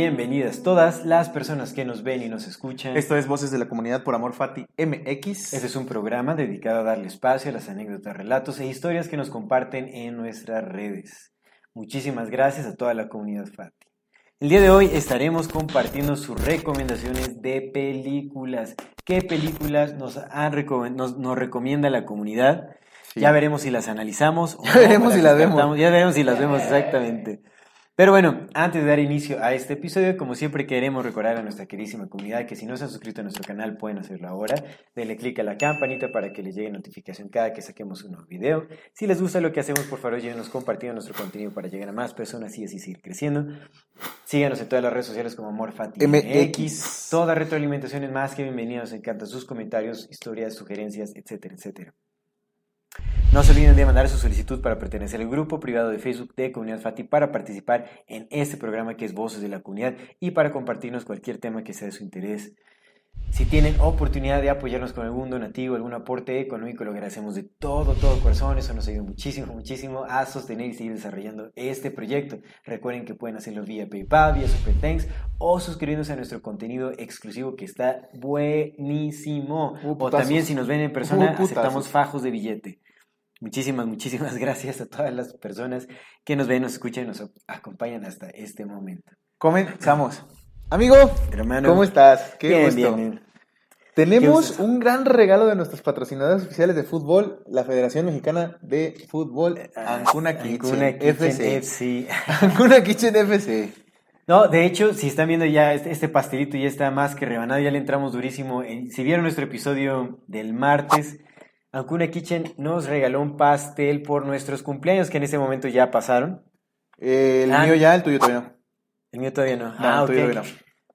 Bienvenidas todas las personas que nos ven y nos escuchan. Esto es Voces de la Comunidad por Amor Fati MX. Este es un programa dedicado a darle espacio a las anécdotas, relatos e historias que nos comparten en nuestras redes. Muchísimas gracias a toda la comunidad Fati. El día de hoy estaremos compartiendo sus recomendaciones de películas. ¿Qué películas nos, han nos, nos recomienda la comunidad? Ya veremos si las analizamos. O ya veremos si las vemos. Ya veremos si las vemos exactamente. Pero bueno, antes de dar inicio a este episodio, como siempre queremos recordar a nuestra queridísima comunidad que si no se han suscrito a nuestro canal pueden hacerlo ahora. Denle click a la campanita para que les llegue notificación cada que saquemos un nuevo video. Si les gusta lo que hacemos, por favor, llévenos compartiendo nuestro contenido para llegar a más personas y así seguir creciendo. Síganos en todas las redes sociales como AmorFatiMX. Toda retroalimentación es más que bienvenida. Nos encantan sus comentarios, historias, sugerencias, etcétera, etcétera. No se olviden de mandar su solicitud para pertenecer al grupo privado de Facebook de Comunidad Fati para participar en este programa que es Voces de la Comunidad y para compartirnos cualquier tema que sea de su interés. Si tienen oportunidad de apoyarnos con algún donativo, algún aporte económico, lo agradecemos de todo, todo corazón. Eso nos ayuda muchísimo, muchísimo a sostener y seguir desarrollando este proyecto. Recuerden que pueden hacerlo vía PayPal, vía Super Thanks o suscribiéndose a nuestro contenido exclusivo que está buenísimo. o también si nos ven en persona, aceptamos fajos de billete. Muchísimas, muchísimas gracias a todas las personas que nos ven, nos escuchan y nos acompañan hasta este momento. Comenzamos. Amigo, Hermano, ¿cómo estás? Qué gusto. Tenemos un gran regalo de nuestros patrocinadores oficiales de fútbol, la Federación Mexicana de Fútbol, ah, Ancuna Kitchen, FC. Ancuna Kitchen FC. No, de hecho, si están viendo ya este, este, pastelito ya está más que rebanado, ya le entramos durísimo. si vieron nuestro episodio del martes, Ancuna Kitchen nos regaló un pastel por nuestros cumpleaños que en ese momento ya pasaron. el ah. mío ya, el tuyo todavía no. El mío todavía no. ah, el tuyo no.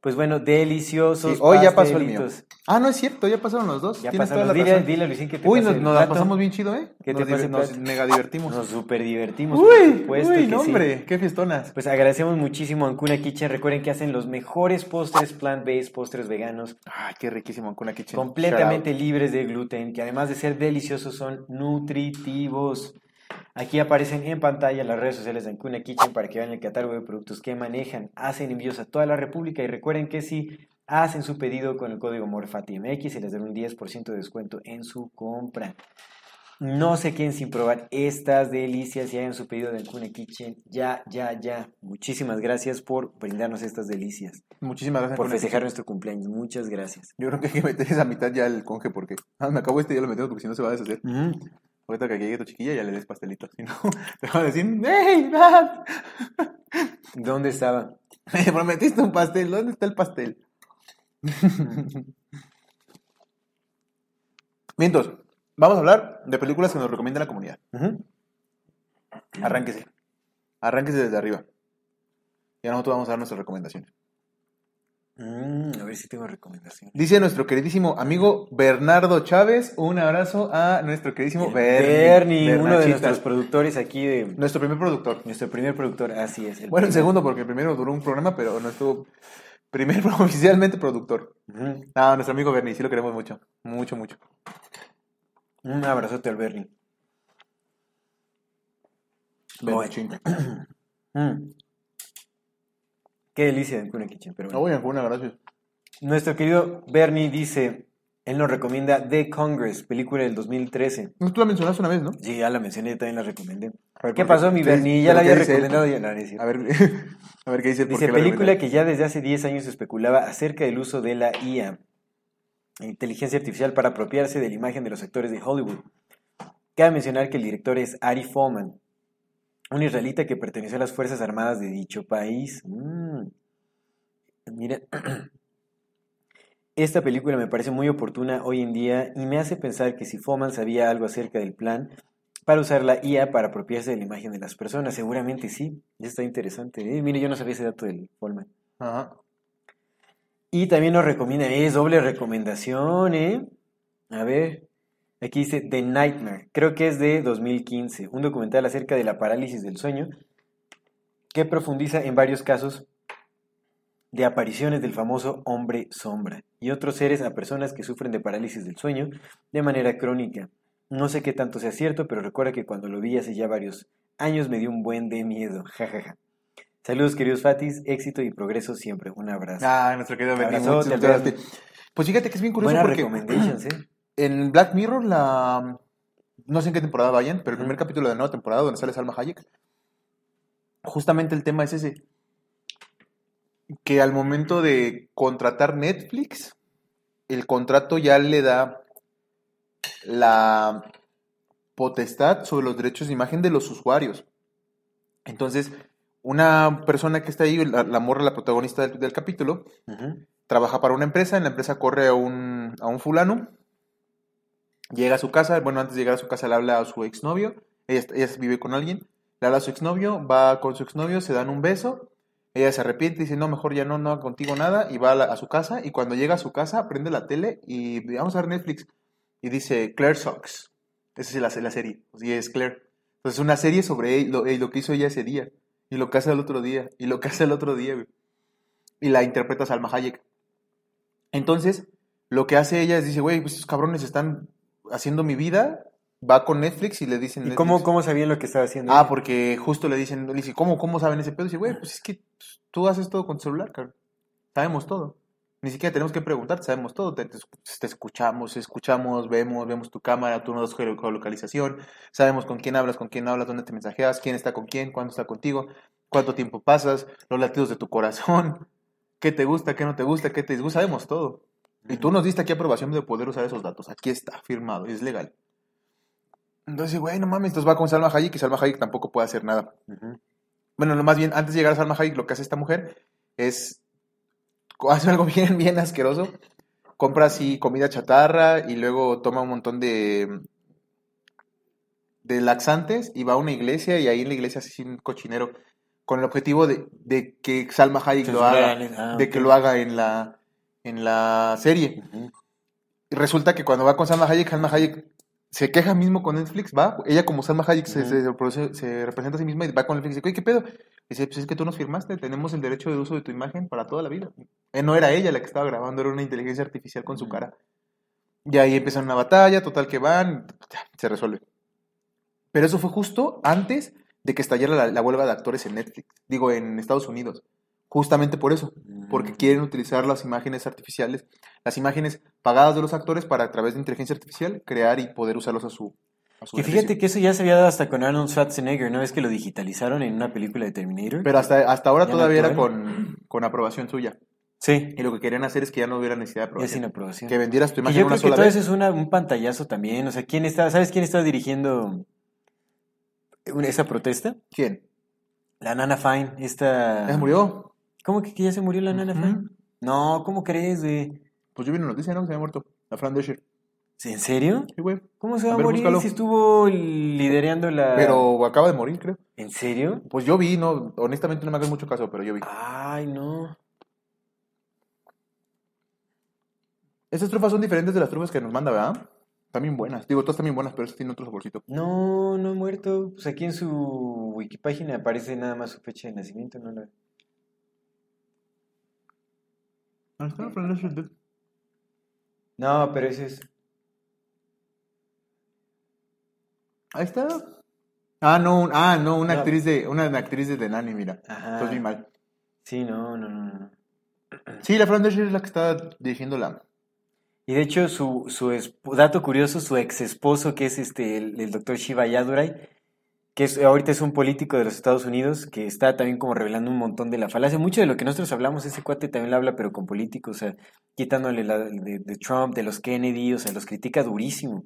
Pues bueno, deliciosos. hoy ya pasó el mío. Ah, no es cierto, ya pasaron los dos. Ya pasaron. Dile, dile, Luisín, que te Uy, nos, nos la pasamos bien chido, ¿eh? Que nos, te nos mega divertimos. Nos super divertimos. Uy, uy, no, hombre, qué fiestonas. Pues agradecemos muchísimo a Ancuna Kitchen. Recuerden que hacen los mejores postres plant-based, postres veganos. Ay, qué riquísimo Ancuna Kitchen. Completamente libres de gluten, que además de ser deliciosos son nutritivos. Aquí aparecen en pantalla las redes sociales de Ancuna Kitchen para que vean el catálogo de productos que manejan. Hacen envíos a toda la República y recuerden que si hacen su pedido con el código MORFATIMX y les dan un 10% de descuento en su compra. No se queden sin probar estas delicias y hagan su pedido de Ancuna Kitchen. Ya, ya, ya. Muchísimas gracias por brindarnos estas delicias. Muchísimas gracias por festejar nuestro cumpleaños. Muchas gracias. Yo creo que hay que meter esa mitad ya el conge porque ah, me acabo este ya lo metemos porque si no se va a deshacer. Ahorita que llegue tu chiquilla ya le des pastelitos. Si no, te va a decir, ¡Hey, Dad! ¿Dónde estaba? Me prometiste un pastel. ¿Dónde está el pastel? Mientos, vamos a hablar de películas que nos recomienda la comunidad. Arránquese. Arránquese desde arriba. Y ahora nosotros vamos a dar nuestras recomendaciones. Mm, a ver si tengo recomendación. Dice nuestro queridísimo amigo Bernardo Chávez. Un abrazo a nuestro queridísimo Bernie. uno de nuestros productores aquí de. Nuestro primer productor. Nuestro primer productor, así es. bueno, el segundo, porque el primero duró un programa, pero nuestro primer oficialmente productor. No, nuestro amigo Bernie, sí lo queremos mucho. Mucho, mucho. Un abrazote al Bernie. Bernie mm. Qué delicia de Ancuna Kitchen. Pero bueno. No voy a Ancuna, gracias. Nuestro querido Bernie dice, él nos recomienda The Congress, película del 2013. Tú la mencionaste una vez, ¿no? Sí, ya la mencioné, yo también la recomendé. ¿Qué pasó, mi Bernie? Ya la había recomendado ya la A ver, a ver qué dice. Dice, película que ya desde hace 10 años especulaba acerca del uso de la IA, inteligencia artificial, para apropiarse de la imagen de los actores de Hollywood. Cabe mencionar que el director es Ari Folman, un israelita que perteneció a las Fuerzas Armadas de dicho país. Mm. Mira, esta película me parece muy oportuna hoy en día y me hace pensar que si Foman sabía algo acerca del plan para usar la IA para apropiarse de la imagen de las personas, seguramente sí. Ya está interesante. ¿eh? Mire, yo no sabía ese dato del Foman. Ajá. Y también nos recomienda, es doble recomendación, ¿eh? A ver, aquí dice The Nightmare, creo que es de 2015, un documental acerca de la parálisis del sueño que profundiza en varios casos de apariciones del famoso hombre sombra y otros seres a personas que sufren de parálisis del sueño de manera crónica. No sé qué tanto sea cierto, pero recuerda que cuando lo vi hace ya varios años me dio un buen de miedo. Jajaja. Saludos, queridos Fatis, éxito y progreso siempre. Un abrazo. Ah, nuestro querido Benny. Pues fíjate que es bien curioso Buenas recomendations, ¿eh? En Black Mirror, la. No sé en qué temporada vayan, pero el primer capítulo de la nueva temporada donde sale Salma Hayek. Justamente el tema es ese. Que al momento de contratar Netflix, el contrato ya le da la potestad sobre los derechos de imagen de los usuarios. Entonces, una persona que está ahí, la, morra, la protagonista del, capítulo, trabaja para una empresa, en la empresa corre a un, a un fulano, llega a su casa, bueno, antes de llegar a su casa le habla a su exnovio, ella, vive con alguien, le habla a su exnovio, va con su exnovio, se dan un beso, ella se arrepiente dice, no, mejor ya no, no contigo nada, y va a, su casa, y cuando llega a su casa, prende la tele y vamos a ver Netflix, y dice Claire Sox, esa es la, la serie, y es Claire. Entonces, una serie sobre lo, lo que hizo ella ese día. Y lo que hace el otro día. Y lo que hace el otro día, güey. Y la interpreta Salma Hayek. Entonces, lo que hace ella es dice, güey, pues estos cabrones están haciendo mi vida. Va con Netflix y le dicen. ¿Y cómo, cómo sabían lo que estaba haciendo? Ah, porque justo le dicen, le dice, ¿cómo, cómo saben ese pedo? Y dice, güey, pues es que tú haces todo con tu celular, cabrón. Sabemos todo. Ni siquiera tenemos que preguntar, sabemos todo. Te, escuchamos, escuchamos, vemos, vemos tu cámara, tu nodos geolocalización, sabemos con quién hablas, con quién hablas, dónde te mensajeas, quién está con quién, cuándo está contigo, cuánto tiempo pasas, los latidos de tu corazón, qué te gusta, qué no te gusta, qué te disgusta, sabemos todo. Y tú nos diste aquí aprobación de poder usar esos datos. Aquí está, firmado, es legal. Entonces, güey, no mames, entonces va con Salma Hayek y Salma Hayek tampoco puede hacer nada. Bueno, lo más bien, antes de llegar a Salma Hayek, lo que hace esta mujer es hace algo bien, bien asqueroso. Compra así comida chatarra y luego toma un montón de, de laxantes y va a una iglesia y ahí en la iglesia hace un cochinero con el objetivo de, de que Salma Hayek lo haga, ah, de que lo haga en la, en la serie. Y resulta que cuando va con Salma Hayek, Salma Hayek se queja mismo con Netflix, va, ella como Salma Hayek se, se, representa a sí misma y va con Netflix y dice, ¿qué pedo? Dice, pues es que tú nos firmaste, tenemos el derecho de uso de tu imagen para toda la vida. Eh, no era ella la que estaba grabando, era una inteligencia artificial con su cara. Y ahí empieza una batalla, total que van, se resuelve. Pero eso fue justo antes de que estallara la, huelga de actores en Netflix, digo, en Estados Unidos. Justamente por eso, porque mm. quieren utilizar las imágenes artificiales, las imágenes pagadas de los actores para a través de inteligencia artificial crear y poder usarlos a su, y fíjate que eso ya se había dado hasta con Arnold Schwarzenegger, ¿no? Es que lo digitalizaron en una película de Terminator. Pero hasta, hasta ahora todavía era con, con, aprobación suya. Sí. Y lo que querían hacer es que ya no hubiera necesidad de aprobación. Es sin aprobación. Que vendieras tu imagen y yo creo que todo eso es un pantallazo también. O sea, ¿quién está, ¿sabes quién está dirigiendo esa protesta? ¿Quién? La Nana Fine, esta... ¿Ya murió? ¿Cómo que, ya se murió la Nana Fine? No, ¿cómo crees, güey? Pues yo vi una noticia, ¿no? Que se había muerto. La Fran Desher. ¿En serio? Sí, güey. ¿Cómo se va a, morir si estuvo liderando la...? Pero acaba de morir, creo. ¿En serio? Pues yo vi, no, honestamente no me hagas mucho caso, pero yo vi. Ay, no. Estas trufas son diferentes de las trufas que nos manda, ¿verdad? También buenas. Digo, todas también buenas, pero estas tienen otro saborcito. No, no he muerto. Pues aquí en su wikipágina aparece nada más su fecha de nacimiento, no la... Ah, está, no, pero ese es... Ahí está. Ah, no, ah, no, una actriz de, una actriz de Nani, mira. Ajá. Estoy mal. Sí, no, no, no. Sí, la Fran es la que está dirigiendo la. Y de hecho, su, su dato curioso, su ex esposo, que es este, el, doctor Shiva Yadurai, que es, ahorita es un político de los Estados Unidos, que está también como revelando un montón de la falacia. Mucho de lo que nosotros hablamos, ese cuate también lo habla, pero con políticos, o sea, quitándole de Trump, de los Kennedy, o sea, los critica durísimo.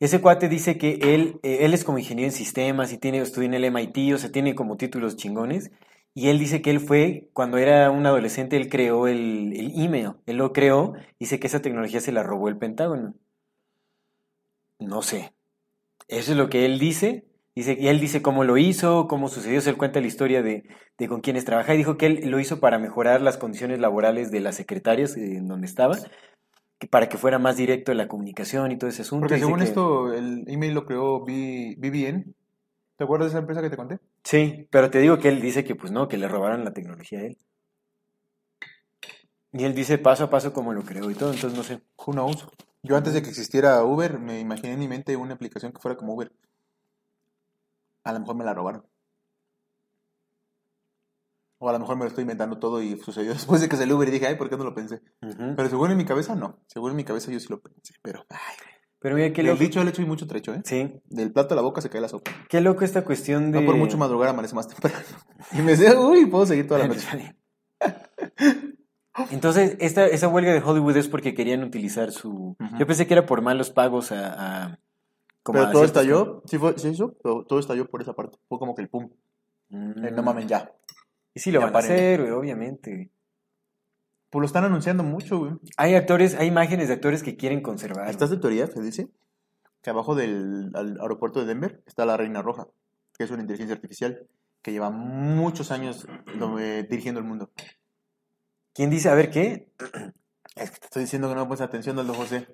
Ese cuate dice que él, eh, él es como ingeniero en sistemas y tiene, estudió en el MIT, o sea, tiene como títulos chingones. Y él dice que él fue, cuando era un adolescente, él creó el, el email. Él lo creó. Dice que esa tecnología se la robó el Pentágono. No sé. Eso es lo que él dice. Dice, y él dice cómo lo hizo, cómo sucedió. Se él cuenta la historia de, de con quienes trabaja. Y dijo que él lo hizo para mejorar las condiciones laborales de las secretarias eh, en donde estaba. Que para que fuera más directo en la comunicación y todo ese asunto. Porque Dice según que- esto, el email lo creó BBN. ¿Te acuerdas de esa empresa que te conté? Sí, pero te digo que él dice que pues no, que le robaron la tecnología a él. Y él dice paso a paso cómo lo creó y todo, entonces no sé. Who knows? Yo antes de que existiera Uber, me imaginé en mi mente una aplicación que fuera como Uber. A lo mejor me la robaron. O a lo mejor me lo estoy inventando todo y sucedió después de que salió Uber y dije, ay, ¿por qué no lo pensé? Pero según en mi cabeza, no. Según en mi cabeza yo sí lo pensé. Pero, ay, Pero mira, qué loco. dicho al hecho hay mucho trecho, ¿eh? Sí, Del plato a la boca se cae la sopa. qué loco esta cuestión de... No por mucho madrugar amanece más temprano. Y me decía, uy, puedo seguir toda la noche. Entonces, esta, esa huelga de Hollywood es porque querían utilizar su... Yo pensé que era por malos pagos a... a- como Pero a todo estalló, sí fue, sí eso, pero todo estalló por esa parte. Fue como que el pum. Mm. el no mamen ya. Y sí lo Ya van a hacer, güey, obviamente. Pues lo están anunciando mucho, güey. Hay actores, hay imágenes de actores que quieren conservar. ¿Estás de teoría? Se dice que abajo del al aeropuerto de Denver está la Reina Roja, que es una inteligencia artificial que lleva muchos años eh, dirigiendo el mundo. ¿Quién dice? A ver, ¿qué? Es que te estoy diciendo que no me pones atención, Aldo José.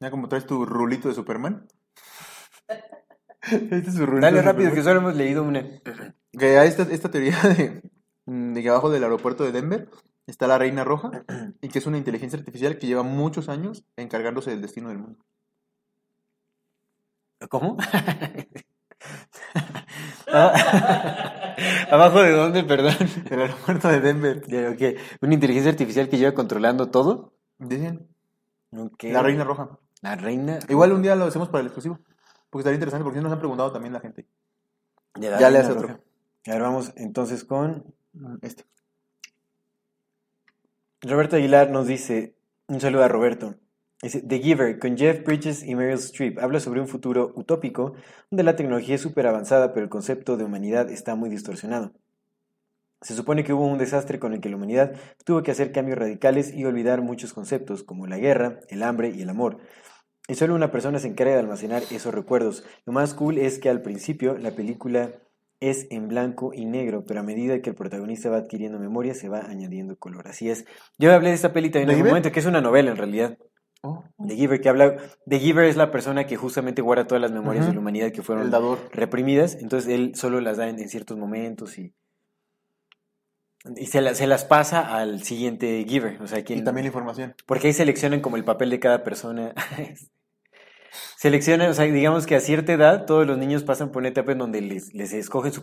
Mira cómo traes tu rulito de Superman. Este es su rulito Dale de rápido, Superman. que solo hemos leído una. Que hay esta, esta teoría de, de que abajo del aeropuerto de Denver está la Reina Roja y que es una inteligencia artificial que lleva muchos años encargándose del destino del mundo. ¿Cómo? ¿Abajo de dónde, perdón? Del aeropuerto de Denver. Ya, ok. ¿Una inteligencia artificial que lleva controlando todo? Dicen, la Reina Roja. La reina. Igual un día lo hacemos para el exclusivo. Porque estaría interesante, porque sí nos han preguntado también la gente. de la Ya le hace otro. roja. A ver, vamos entonces con. Este. Roberto Aguilar nos dice. Un saludo a Roberto. The Giver, con Jeff Bridges y Meryl Streep, habla sobre un futuro utópico donde la tecnología es súper avanzada, pero el concepto de humanidad está muy distorsionado. Se supone que hubo un desastre con el que la humanidad tuvo que hacer cambios radicales y olvidar muchos conceptos como la guerra, el hambre y el amor. Y solo una persona se encarga de almacenar esos recuerdos. Lo más cool es que al principio la película es en blanco y negro, pero a medida que el protagonista va adquiriendo memoria se va añadiendo color. Así es. Yo hablé de esta peli también ¿The en algún momento, que es una novela en realidad. Oh, The Giver, que habla. The Giver es la persona que justamente guarda todas las memorias de la humanidad que fueron reprimidas, entonces él solo las da en, en ciertos momentos y, y se, la- se las pasa al siguiente giver, o sea, quien, Y también la información. porque ahí seleccionan como el papel de cada persona. seleccionan, o sea, digamos que a cierta edad todos los niños pasan por una etapa en donde les, les escogen su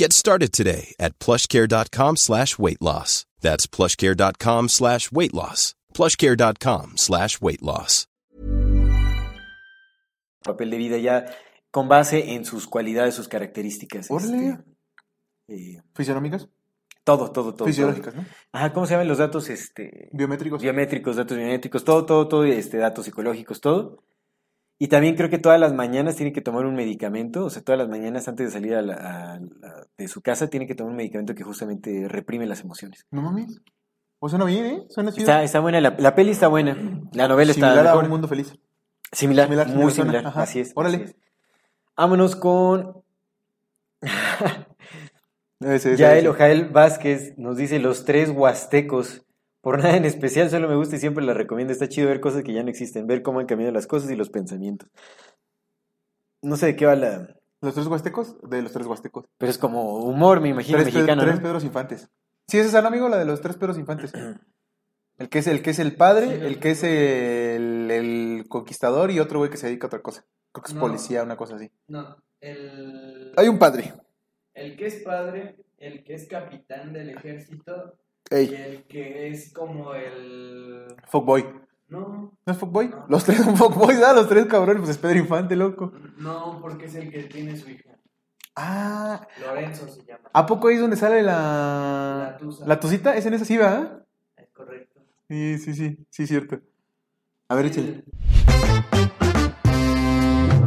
Get started today at plushcare.com slash weight loss. That's plushcare.com slash weight loss. plushcare.com slash weight loss. papel de vida ya con base en sus cualidades, sus características. Órale. este, eh, Fisionómicas, todo, todo, todo. fisiológicas, todo. ¿no? Ajá, ¿cómo se llaman los datos? Este, Biométricos. biométricos, datos biométricos, todo, todo, todo, este, datos psicológicos, todo. Y también creo que todas las mañanas tiene que tomar un medicamento, o sea, todas las mañanas antes de salir a la- a la- de su casa tiene que tomar un medicamento que justamente reprime las emociones. No mames. Pues suena bien, ¿eh? Suena chido. Está, está buena, la, la peli está buena, la novela Similar está a mejor. un mundo feliz. Similar, similar, muy similar similar, ajá. así es. Órale. así es. Vámonos con Ese, ese, Yael. Ojael Vázquez, nos dice los tres huastecos, Por nada en especial, solo me gusta y siempre la recomiendo. Está chido ver cosas que ya no existen, ver cómo han cambiado las cosas y los pensamientos. No sé de qué va la... ¿Los tres huastecos? De los tres huastecos. Pero es como humor, me imagino, Tres, mexicano, tres ¿no? Pedros Infantes. Sí, ese es el amigo, la de los tres Pedros Infantes. El que es el que es el padre, Sí, el que es el, el conquistador y otro güey que se dedica a otra cosa. Creo que es No. policía, una cosa así. No, el, Hay un padre. el que es padre, el que es capitán del ejército y el que es como el... fuckboy. No, ¿No es fuckboy? No. Los tres son fuckboys, ¿ah? Los tres cabrones, pues es Pedro Infante, loco. no, porque es el que tiene su hija. Ah, Lorenzo se llama. ¿a poco ahí es donde sale la... La tusa. La tucita? ¿Es en esa sí, va? Es correcto. Sí, sí, sí, sí, cierto. A ver, échale.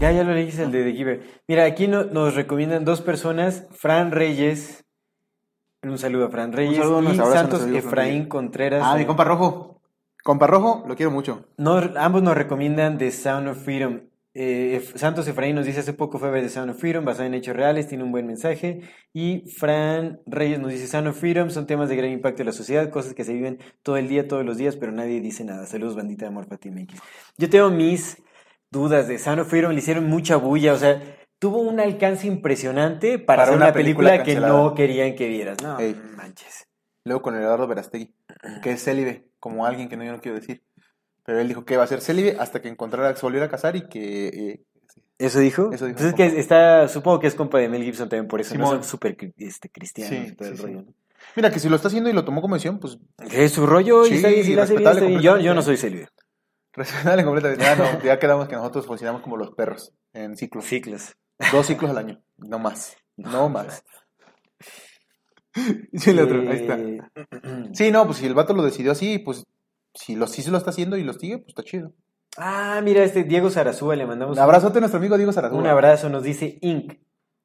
Ya, ya lo leíste el de The Giver. Mira, aquí no- nos recomiendan dos personas, Fran Reyes. Un saludo a Fran Reyes saludo, y Santos Efraín. Contreras. Ah, mi compa rojo. Compa rojo, lo quiero mucho. nos- ambos nos recomiendan The Sound of Freedom. Eh, Santos Efraín nos dice hace poco fue a ver The Sound of Freedom, basado en hechos reales, tiene un buen mensaje. Y Fran Reyes nos dice Sound of Freedom son temas de gran impacto en la sociedad, cosas que se viven todo el día, todos los días, pero nadie dice nada. Saludos, bandita de amor, Fatima X. Yo tengo mis dudas de of Freedom, le hicieron mucha bulla, o sea, tuvo un alcance impresionante para, Para hacer una una película, película que no querían que vieras. No, Ey. manches. Luego con Eduardo Verastegui, que es célibe, como alguien que no, yo no quiero decir. Pero él dijo que iba a ser célibe hasta que encontrara, se volviera a casar y que... eh, ¿Eso dijo? Eso dijo Pues es que está, supongo que es compa de Mel Gibson también por eso, no Simón. son súper cri- este, cristianos Sí, y todo el sí, sí. rollo. ¿no? Mira, que si lo está haciendo y lo tomó como decisión, pues es su rollo y está bien, bien. Yo, yo no soy célibe. Respetable completamente. Ya, no, ya quedamos que nosotros funcionamos como los perros, en ciclos. Ciclos. Dos ciclos al año, no más. No más. Sí, el otro, ahí está. Eh, Sí, no, pues si el vato lo decidió así, pues si lo, sí se lo está haciendo y lo sigue, pues está chido. Ah, mira, este Diego Sarazúa, le mandamos Un abrazote a nuestro amigo Diego Sarazúa. un abrazo. Nos dice Inc.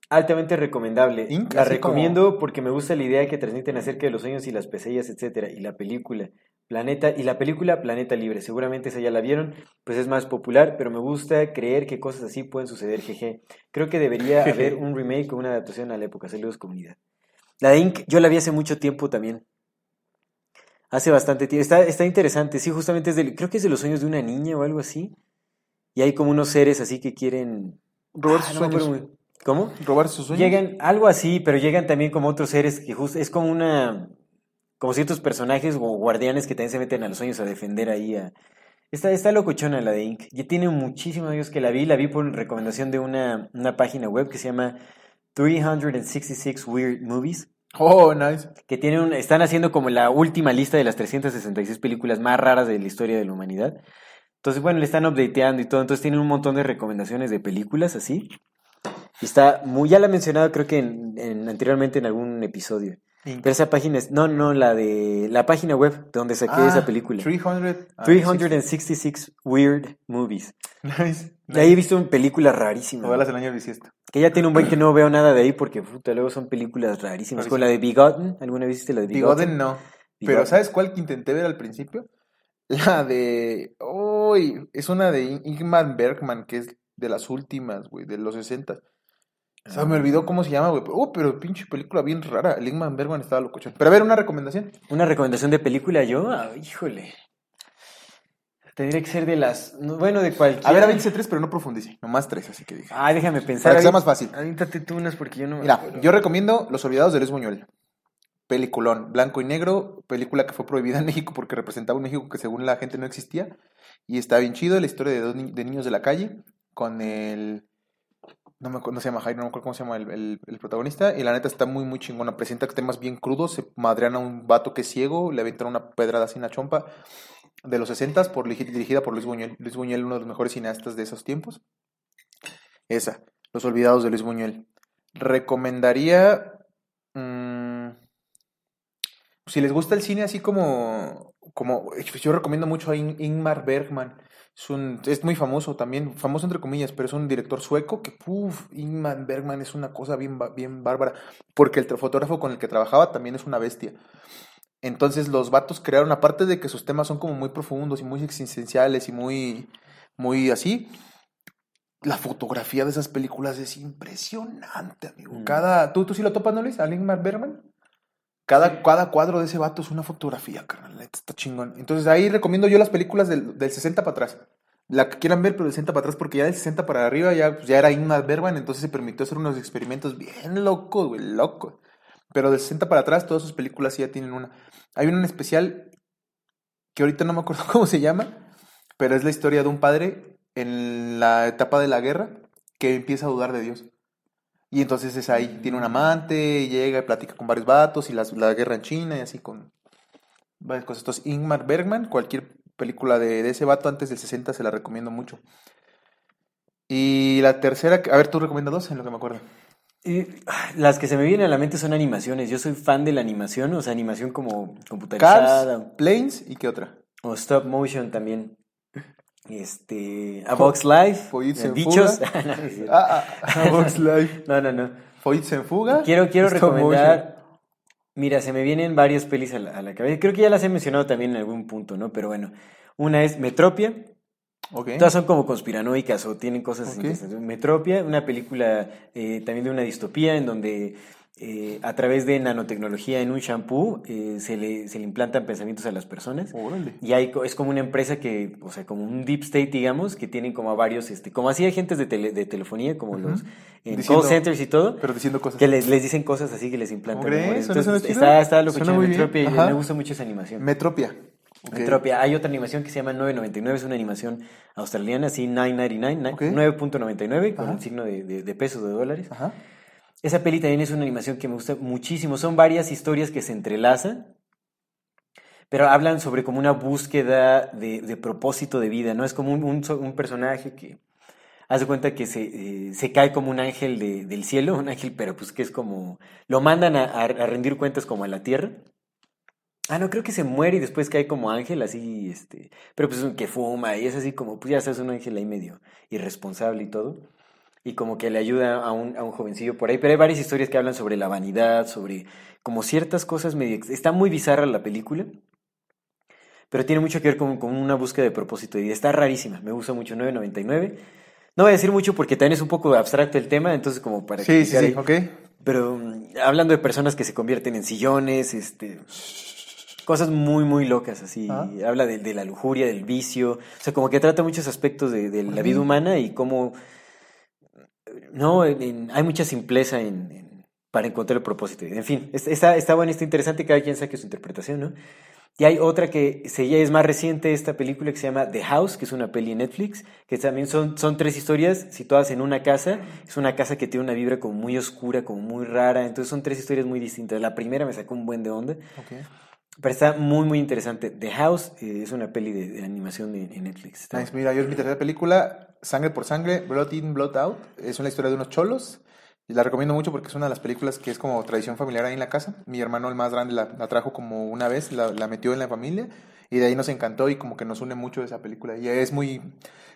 Altamente recomendable. Inc, la recomiendo porque me gusta la idea que transmiten acerca de los sueños y las pesadillas, etcétera. Y la película Planeta y la película Planeta Libre. Seguramente esa ya la vieron, pues es más popular, pero me gusta creer que cosas así pueden suceder. Jeje. Creo que debería haber un remake o una adaptación a la época. Saludos comunidad. La de Inc. yo la vi hace mucho tiempo también. Hace bastante tiempo. Está, está interesante. Sí, justamente es del, creo que es de los sueños de una niña o algo así. Y hay como unos seres así que quieren Robar Ah, sus no acuerdo sueños. ¿Cómo? Robar sus sueños. Llegan, algo así, pero llegan también como otros seres que justo, es como una, como ciertos personajes o guardianes que también se meten a los sueños a defender ahí a... Está, está locochona la de Inc. Ya tiene muchísimos años que la vi, la vi por recomendación de una, una página web que se llama 366 Weird Movies, Oh, nice. que tiene un, están haciendo como la última lista de las 366 películas más raras de la historia de la humanidad. Entonces, bueno, le están updateando y todo, entonces tienen un montón de recomendaciones de películas así. Y está muy, ya la he mencionado creo que en, en- anteriormente en algún episodio. Pero esa página es, no, no, la de, la página web de donde saqué Ah, esa película. 300. ah, 366 Weird Movies. Nice. Ahí he visto películas rarísimas. Novelas del año bisiesto. Que ya tiene un buen que no veo nada de ahí porque puta, luego son películas rarísimas. Como la de Bigotten. ¿Alguna vez viste la de Bigotten? Bigoden no. Pero Bigotten. ¿sabes cuál que intenté ver al principio? La de... Uy, es una de In- Ingmar Bergman, que es de las últimas, güey, de los 60. O sea, me olvidó cómo se llama, güey. Oh, pero pinche película bien rara. El Ingmar Bergman estaba locochón. Pero a ver, una recomendación. Una recomendación de película yo, Ah, híjole. Tendría que ser de las, no, bueno, de cualquier. A ver, avíntese tres, pero no profundice. Nomás tres, así que dije. Ah, déjame pensar. Para que sea más fácil. Avíntate tú unas porque yo no me Mira, acuerdo. yo recomiendo Los Olvidados de Luis Buñuel. Peliculón, blanco y negro, película que fue prohibida en México porque representaba un México que según la gente no existía. Y está bien chido la historia de dos ni- de niños de la calle con el... No me acuerdo, no se llama Jairo, no me acuerdo cómo se llama el, el- protagonista. Y la neta está muy, muy chingona. Presenta temas bien crudos. Se madrean a un vato que es ciego, le aventan una pedrada así en la chompa. De los 60 por, dirigida por Luis Buñuel. Luis Buñuel, uno de los mejores cineastas de esos tiempos. Esa, Los Olvidados de Luis Buñuel. Recomendaría. mm, si les gusta el cine así como. como, yo recomiendo mucho a In- Ingmar Bergman. Es, un, es muy famoso también, famoso entre comillas, pero es un director sueco que, uff, Ingmar Bergman es una cosa bien, bien bárbara, porque el fotógrafo con el que trabajaba también es una bestia. Entonces los vatos crearon, aparte de que sus temas son como muy profundos y muy existenciales y muy, muy así, la fotografía de esas películas es impresionante, amigo. Mm. Cada, ¿tú, ¿Tú sí lo topas, no, Luis? ¿A Ingmar Bergman? Cada, cada cuadro de ese vato es una fotografía, carnal. Está chingón. Entonces ahí recomiendo yo las películas del, del 60 para atrás. La que quieran ver, pero del 60 para atrás, porque ya del 60 para arriba ya, pues, ya era Ingmar Bergman, entonces se permitió hacer unos experimentos bien locos, güey, locos. Pero del 60 para atrás, todas sus películas sí ya tienen una. Hay una en especial que ahorita no me acuerdo cómo se llama, pero es la historia de un padre en la etapa de la guerra que empieza a dudar de Dios. Y entonces es ahí, tiene un amante, y llega y platica con varios vatos y las- la, guerra en China y así con varias cosas. Entonces, Ingmar Bergman, cualquier película de, de ese vato antes del 60 se la recomiendo mucho. Y la tercera, a ver, tú recomiendas dos en lo que me acuerdo. Y, ah, las que se me vienen a la mente son animaciones. Yo soy fan de la animación, o sea, animación como computarizada. Cars, Planes y qué otra. O stop motion también. Este. A Box Life. En fuga. No. Ah, ah, A Box Life. no, no, no. Foyts en fuga. Quiero, quiero Stop motion. recomendar. Mira, se me vienen varias pelis a la, a la cabeza. Creo que ya las he mencionado también en algún punto, ¿no? Pero bueno. Una es Metropia. Todas son como conspiranoicas o tienen cosas Ok. interesantes. Metropia, una película eh, también de una distopía en donde eh, a través de nanotecnología en un shampoo eh, se, le, se le implantan pensamientos a las personas. Órale. Y hay, es como una empresa que, o sea, como un deep state, digamos, que tienen como a varios, este, como así agentes de, tele- de telefonía, como los Diciendo- call centers y todo, Pero diciendo cosas. que les, les dicen cosas así que les implantan. ¿Cómo crees? memorias. ¿Suena- Entonces, suena está, está muy bien. Metropia y me gusta mucho esa animación. Metropia. Ok. Metropia. Hay otra animación que se llama 999, es una animación australiana, así 999, Ok. 9.99, con Ajá. el signo de, de- de pesos de dólares. Ajá. Esa peli también es una animación que me gusta muchísimo. Son varias historias que se entrelazan, pero hablan sobre como una búsqueda de, propósito de vida, ¿no? Es como un, un so- un personaje que hace cuenta que se, eh, se cae como un ángel de- del cielo, un ángel, pero pues que es como... Lo mandan a, a- rendir cuentas como a la tierra. Ah, no, creo que se muere y después cae como ángel, así, este... Pero pues que fuma y es así como, pues ya sabes, un ángel ahí medio irresponsable y todo y como que le ayuda a un, a un jovencillo por ahí. Pero hay varias historias que hablan sobre la vanidad, sobre como ciertas cosas medio... Está muy bizarra la película, pero tiene mucho que ver con, con una búsqueda de propósito de vida. Está rarísima, me gusta mucho, 9.99. No voy a decir mucho porque también es un poco abstracto el tema, entonces como para... Sí, sí, sí, ok. Pero mm, hablando de personas que se convierten en sillones, este... Cosas muy, muy locas, así. Ah. Habla de, de la lujuria, del vicio. O sea, como que trata muchos aspectos de, de la vida humana y cómo... No, hay mucha simpleza para encontrar el propósito. En fin, es- está, está bueno, está interesante, cada quien saque su interpretación, ¿no? Y hay otra que ya es más reciente, esta película que se llama The House, que es una peli en Netflix, que también son, son tres historias situadas en una casa. Es una casa que tiene una vibra como muy oscura, como muy rara. Entonces son tres historias muy distintas. La primera me sacó un buen de onda, Ok. Pero está muy, muy interesante. The House eh, es una peli de, de animación de, en Netflix. Está- Nice, mira, yo es mi tercera película, Sangre por Sangre, Blood In, Blood Out. Es una historia de unos cholos. La recomiendo mucho porque es una de las películas que es como tradición familiar ahí en la casa. Mi hermano, el más grande, la, la trajo como una vez, la, la metió en la familia. Y de ahí nos encantó y como que nos une mucho esa película. Y es muy...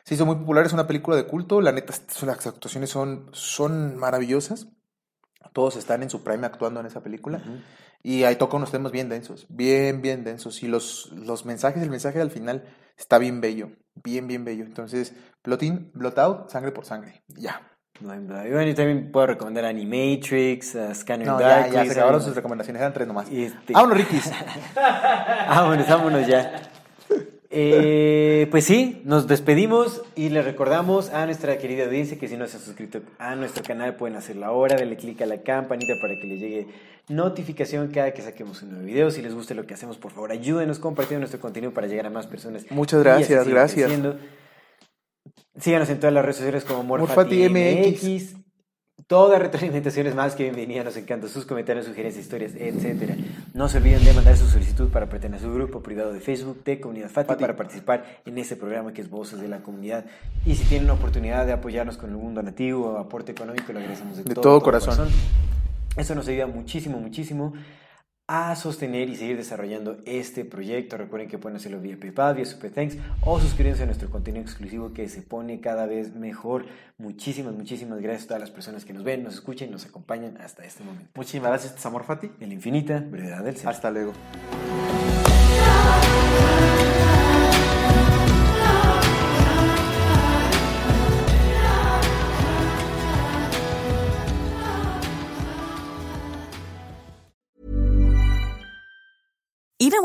Se hizo muy popular, es una película de culto. La neta, las actuaciones son, son maravillosas. Todos están en su prime actuando en esa película. Y ahí toca unos temas bien densos, bien, bien densos. Y los, los mensajes, el mensaje al final está bien bello, bien, bien bello. Entonces, Blot In, Blot Out, sangre por sangre. Ya. No hay duda. Y bueno, yo también puedo recomendar Animatrix, a Scanner No, ya, Darkly. ya se acabaron sus recomendaciones, eran tres nomás. Y este- Vámonos, Rikis. Vámonos, vámonos ya. Eh, pues sí, nos despedimos y les recordamos a nuestra querida audiencia que si no se han suscrito a nuestro canal pueden hacerlo ahora, denle clic a la campanita para que les llegue notificación cada que saquemos un nuevo video. Si les gusta lo que hacemos, por favor, ayúdenos compartiendo nuestro contenido para llegar a más personas. Muchas gracias, gracias. creciendo. Síganos en todas las redes sociales como Morfati Morfati MX. Toda retroalimentación es más que bienvenida, nos encantan sus comentarios, sugerencias, historias, etcétera. No se olviden de mandar su solicitud para pertenecer a su grupo privado de Facebook de Comunidad Fati, Fati. para participar en este programa que es Voces de la Comunidad. Y si tienen la oportunidad de apoyarnos con algún donativo o aporte económico, lo agradecemos de, De todo corazón. Eso nos ayuda muchísimo, muchísimo a sostener y seguir desarrollando este proyecto. Recuerden que pueden hacerlo vía PayPal, vía Super Thanks o suscribirse a nuestro contenido exclusivo que se pone cada vez mejor. Muchísimas, muchísimas gracias a todas las personas que nos ven, nos escuchan y nos acompañan hasta este momento. Muchísimas gracias, Samor Fati. En la infinita brevedad del ser. Hasta luego.